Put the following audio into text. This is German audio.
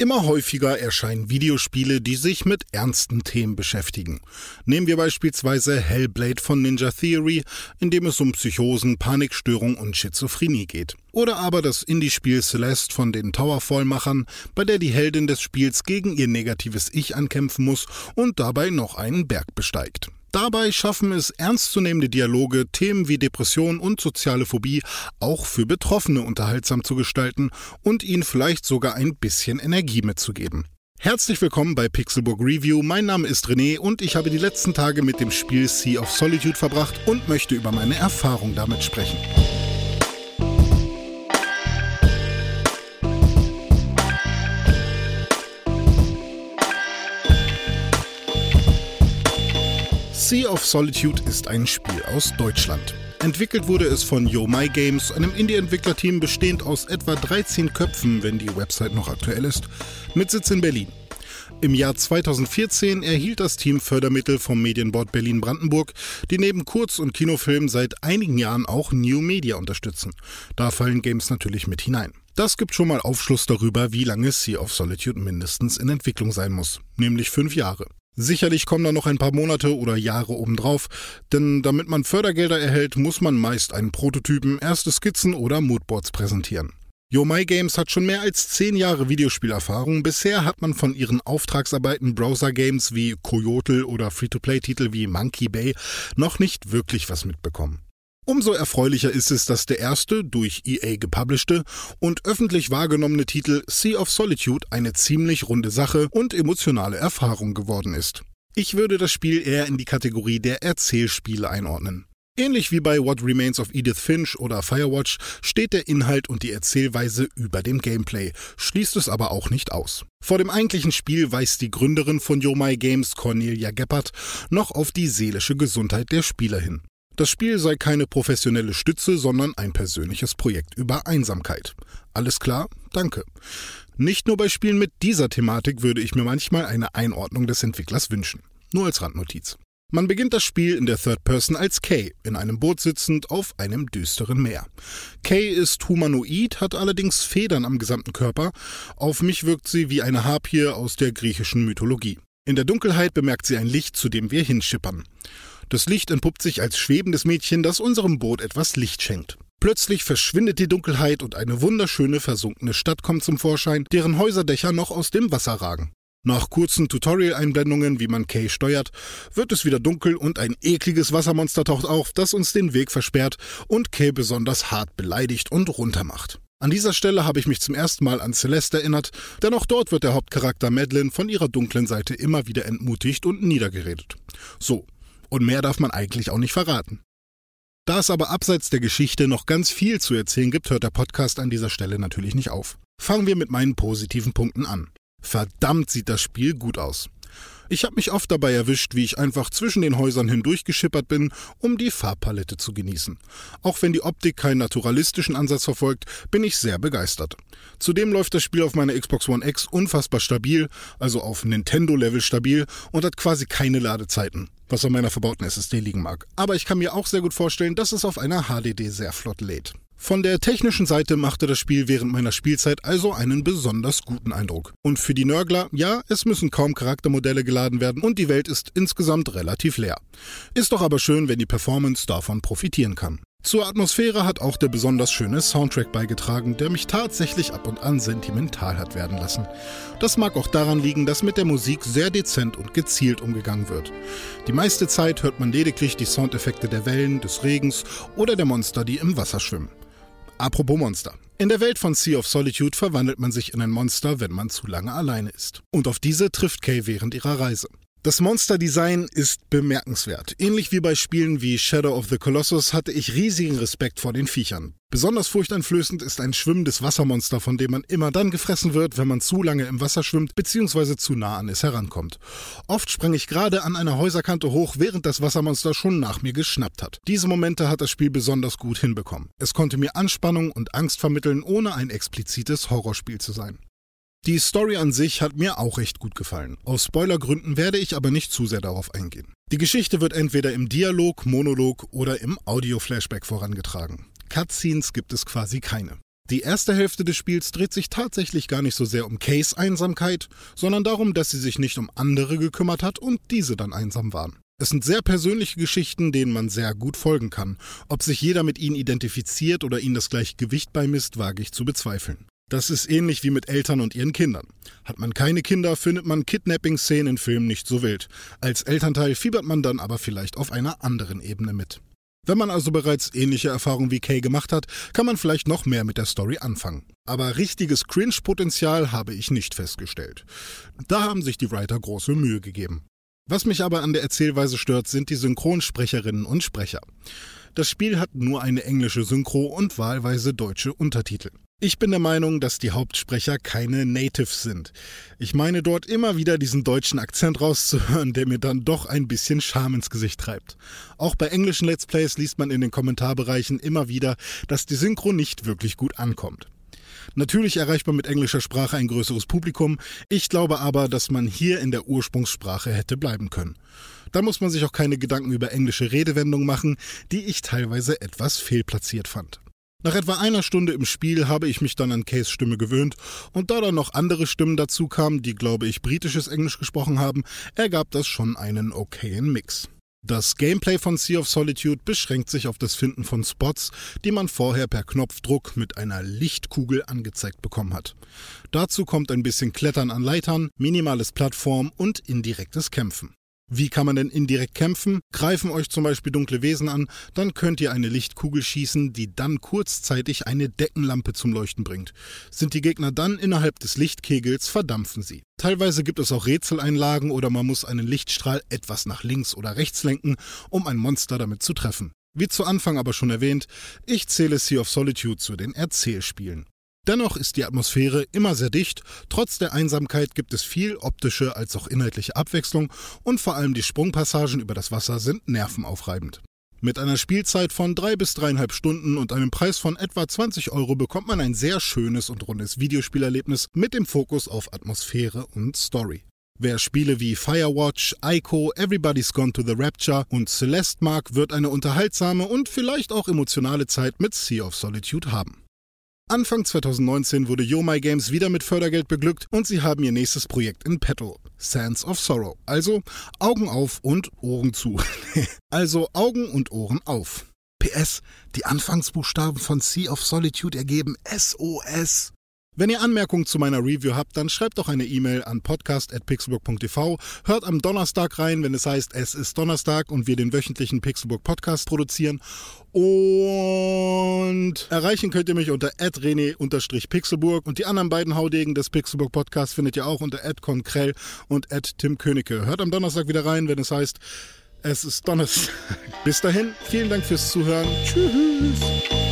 Immer häufiger erscheinen Videospiele, die sich mit ernsten Themen beschäftigen. Nehmen wir beispielsweise Hellblade von Ninja Theory, in dem es um Psychosen, Panikstörung und Schizophrenie geht. Oder aber das Indie-Spiel Celeste von den Towerfall-Machern, bei der die Heldin des Spiels gegen ihr negatives Ich ankämpfen muss und dabei noch einen Berg besteigt. Dabei schaffen es ernstzunehmende Dialoge, Themen wie Depression und soziale Phobie auch für Betroffene unterhaltsam zu gestalten und ihnen vielleicht sogar ein bisschen Energie mitzugeben. Herzlich willkommen bei Pixelburg Review. Mein Name ist René und ich habe die letzten Tage mit dem Spiel Sea of Solitude verbracht und möchte über meine Erfahrung damit sprechen. Sea of Solitude ist ein Spiel aus Deutschland. Entwickelt wurde es von Yo My Games, einem Indie-Entwicklerteam bestehend aus etwa 13 Köpfen, wenn die Website noch aktuell ist, mit Sitz in Berlin. Im Jahr 2014 erhielt das Team Fördermittel vom Medienboard Berlin-Brandenburg, die neben Kurz- und Kinofilmen seit einigen Jahren auch New Media unterstützen. Da fallen Games natürlich mit hinein. Das gibt schon mal Aufschluss darüber, wie lange Sea of Solitude mindestens in Entwicklung sein muss, nämlich fünf Jahre. Sicherlich kommen da noch ein paar Monate oder Jahre obendrauf, denn damit man Fördergelder erhält, muss man meist einen Prototypen, erste Skizzen oder Moodboards präsentieren. Yo My Games hat schon mehr als zehn Jahre Videospielerfahrung. Bisher hat man von ihren Auftragsarbeiten Browser-Games wie Coyote oder Free-to-Play-Titel wie Monkey Bay noch nicht wirklich was mitbekommen. Umso erfreulicher ist es, dass der erste, durch EA gepublischte und öffentlich wahrgenommene Titel Sea of Solitude eine ziemlich runde Sache und emotionale Erfahrung geworden ist. Ich würde das Spiel eher in die Kategorie der Erzählspiele einordnen. Ähnlich wie bei What Remains of Edith Finch oder Firewatch steht der Inhalt und die Erzählweise über dem Gameplay, schließt es aber auch nicht aus. Vor dem eigentlichen Spiel weist die Gründerin von Yo My Games, Cornelia Geppert, noch auf die seelische Gesundheit der Spieler hin. Das Spiel sei keine professionelle Stütze, sondern ein persönliches Projekt über Einsamkeit. Alles klar? Danke. Nicht nur bei Spielen mit dieser Thematik würde ich mir manchmal eine Einordnung des Entwicklers wünschen. Nur als Randnotiz. Man beginnt das Spiel in der Third Person als Kay, in einem Boot sitzend auf einem düsteren Meer. Kay ist humanoid, hat allerdings Federn am gesamten Körper. Auf mich wirkt sie wie eine Harpie aus der griechischen Mythologie. In der Dunkelheit bemerkt sie ein Licht, zu dem wir hinschippern. Das Licht entpuppt sich als schwebendes Mädchen, das unserem Boot etwas Licht schenkt. Plötzlich verschwindet die Dunkelheit und eine wunderschöne versunkene Stadt kommt zum Vorschein, deren Häuserdächer noch aus dem Wasser ragen. Nach kurzen Tutorial-Einblendungen, wie man Kay steuert, wird es wieder dunkel und ein ekliges Wassermonster taucht auf, das uns den Weg versperrt und Kay besonders hart beleidigt und runtermacht. An dieser Stelle habe ich mich zum ersten Mal an Celeste erinnert, denn auch dort wird der Hauptcharakter Madeline von ihrer dunklen Seite immer wieder entmutigt und niedergeredet. So, und mehr darf man eigentlich auch nicht verraten. Da es aber abseits der Geschichte noch ganz viel zu erzählen gibt, hört der Podcast an dieser Stelle natürlich nicht auf. Fangen wir mit meinen positiven Punkten an. Verdammt sieht das Spiel gut aus. Ich habe mich oft dabei erwischt, wie ich einfach zwischen den Häusern hindurch geschippert bin, um die Farbpalette zu genießen. Auch wenn die Optik keinen naturalistischen Ansatz verfolgt, bin ich sehr begeistert. Zudem läuft das Spiel auf meiner Xbox One X unfassbar stabil, also auf Nintendo-Level stabil und hat quasi keine Ladezeiten, was an meiner verbauten SSD liegen mag. Aber ich kann mir auch sehr gut vorstellen, dass es auf einer HDD sehr flott lädt. Von der technischen Seite machte das Spiel während meiner Spielzeit also einen besonders guten Eindruck. Und für die Nörgler, ja, es müssen kaum Charaktermodelle geladen werden und die Welt ist insgesamt relativ leer. Ist doch aber schön, wenn die Performance davon profitieren kann. Zur Atmosphäre hat auch der besonders schöne Soundtrack beigetragen, der mich tatsächlich ab und an sentimental hat werden lassen. Das mag auch daran liegen, dass mit der Musik sehr dezent und gezielt umgegangen wird. Die meiste Zeit hört man lediglich die Soundeffekte der Wellen, des Regens oder der Monster, die im Wasser schwimmen. Apropos Monster. In der Welt von Sea of Solitude verwandelt man sich in ein Monster, wenn man zu lange alleine ist. Und auf diese trifft Kay während ihrer Reise. Das Monsterdesign ist bemerkenswert. Ähnlich wie bei Spielen wie Shadow of the Colossus hatte ich riesigen Respekt vor den Viechern. Besonders furchteinflößend ist ein schwimmendes Wassermonster, von dem man immer dann gefressen wird, wenn man zu lange im Wasser schwimmt bzw. zu nah an es herankommt. Oft sprang ich gerade an einer Häuserkante hoch, während das Wassermonster schon nach mir geschnappt hat. Diese Momente hat das Spiel besonders gut hinbekommen. Es konnte mir Anspannung und Angst vermitteln, ohne ein explizites Horrorspiel zu sein. Die Story an sich hat mir auch recht gut gefallen. Aus Spoilergründen werde ich aber nicht zu sehr darauf eingehen. Die Geschichte wird entweder im Dialog, Monolog oder im Audio-Flashback vorangetragen. Cutscenes gibt es quasi keine. Die erste Hälfte des Spiels dreht sich tatsächlich gar nicht so sehr um Kays Einsamkeit, sondern darum, dass sie sich nicht um andere gekümmert hat und diese dann einsam waren. Es sind sehr persönliche Geschichten, denen man sehr gut folgen kann. Ob sich jeder mit ihnen identifiziert oder ihnen das gleiche Gewicht beimisst, wage ich zu bezweifeln. Das ist ähnlich wie mit Eltern und ihren Kindern. Hat man keine Kinder, findet man Kidnapping-Szenen in Filmen nicht so wild. Als Elternteil fiebert man dann aber vielleicht auf einer anderen Ebene mit. Wenn man also bereits ähnliche Erfahrungen wie Kay gemacht hat, kann man vielleicht noch mehr mit der Story anfangen. Aber richtiges Cringe-Potenzial habe ich nicht festgestellt. Da haben sich die Writer große Mühe gegeben. Was mich aber an der Erzählweise stört, sind die Synchronsprecherinnen und Sprecher. Das Spiel hat nur eine englische Synchro und wahlweise deutsche Untertitel. Ich bin der Meinung, dass die Hauptsprecher keine Natives sind. Ich meine dort immer wieder diesen deutschen Akzent rauszuhören, der mir dann doch ein bisschen Scham ins Gesicht treibt. Auch bei englischen Let's Plays liest man in den Kommentarbereichen immer wieder, dass die Synchro nicht wirklich gut ankommt. Natürlich erreicht man mit englischer Sprache ein größeres Publikum, ich glaube aber, dass man hier in der Ursprungssprache hätte bleiben können. Da muss man sich auch keine Gedanken über englische Redewendungen machen, die ich teilweise etwas fehlplatziert fand. Nach etwa einer Stunde im Spiel habe ich mich dann an Kays Stimme gewöhnt und da dann noch andere Stimmen dazu kamen, die glaube ich britisches Englisch gesprochen haben, ergab das schon einen okayen Mix. Das Gameplay von Sea of Solitude beschränkt sich auf das Finden von Spots, die man vorher per Knopfdruck mit einer Lichtkugel angezeigt bekommen hat. Dazu kommt ein bisschen Klettern an Leitern, minimales Plattform und indirektes Kämpfen. Wie kann man denn indirekt kämpfen? Greifen euch zum Beispiel dunkle Wesen an, dann könnt ihr eine Lichtkugel schießen, die dann kurzzeitig eine Deckenlampe zum Leuchten bringt. Sind die Gegner dann innerhalb des Lichtkegels, verdampfen sie. Teilweise gibt es auch Rätseleinlagen oder man muss einen Lichtstrahl etwas nach links oder rechts lenken, um ein Monster damit zu treffen. Wie zu Anfang aber schon erwähnt, ich zähle Sea of Solitude zu den Erzählspielen. Dennoch ist die Atmosphäre immer sehr dicht, trotz der Einsamkeit gibt es viel optische als auch inhaltliche Abwechslung und vor allem die Sprungpassagen über das Wasser sind nervenaufreibend. Mit einer Spielzeit von drei bis dreieinhalb Stunden und einem Preis von etwa 20 Euro bekommt man ein sehr schönes und rundes Videospielerlebnis mit dem Fokus auf Atmosphäre und Story. Wer Spiele wie Firewatch, Ico, Everybody's Gone to the Rapture und Celeste mag, wird eine unterhaltsame und vielleicht auch emotionale Zeit mit Sea of Solitude haben. Anfang 2019 wurde Yo My Games wieder mit Fördergeld beglückt und sie haben ihr nächstes Projekt in petto, Sands of Sorrow. Also Augen auf und Ohren zu. also Augen und Ohren auf. PS, die Anfangsbuchstaben von Sea of Solitude ergeben SOS. Wenn ihr Anmerkungen zu meiner Review habt, dann schreibt doch eine E-Mail an podcast.pixelburg.tv. Hört am Donnerstag rein, wenn es heißt, es ist Donnerstag und wir den wöchentlichen Pixelburg Podcast produzieren. Und erreichen könnt ihr mich unter rené-pixelburg und die anderen beiden Haudegen des Pixelburg Podcasts findet ihr auch unter @konkrell und Tim Königke. Hört am Donnerstag wieder rein, wenn es heißt, es ist Donnerstag. Bis dahin, vielen Dank fürs Zuhören. Tschüss.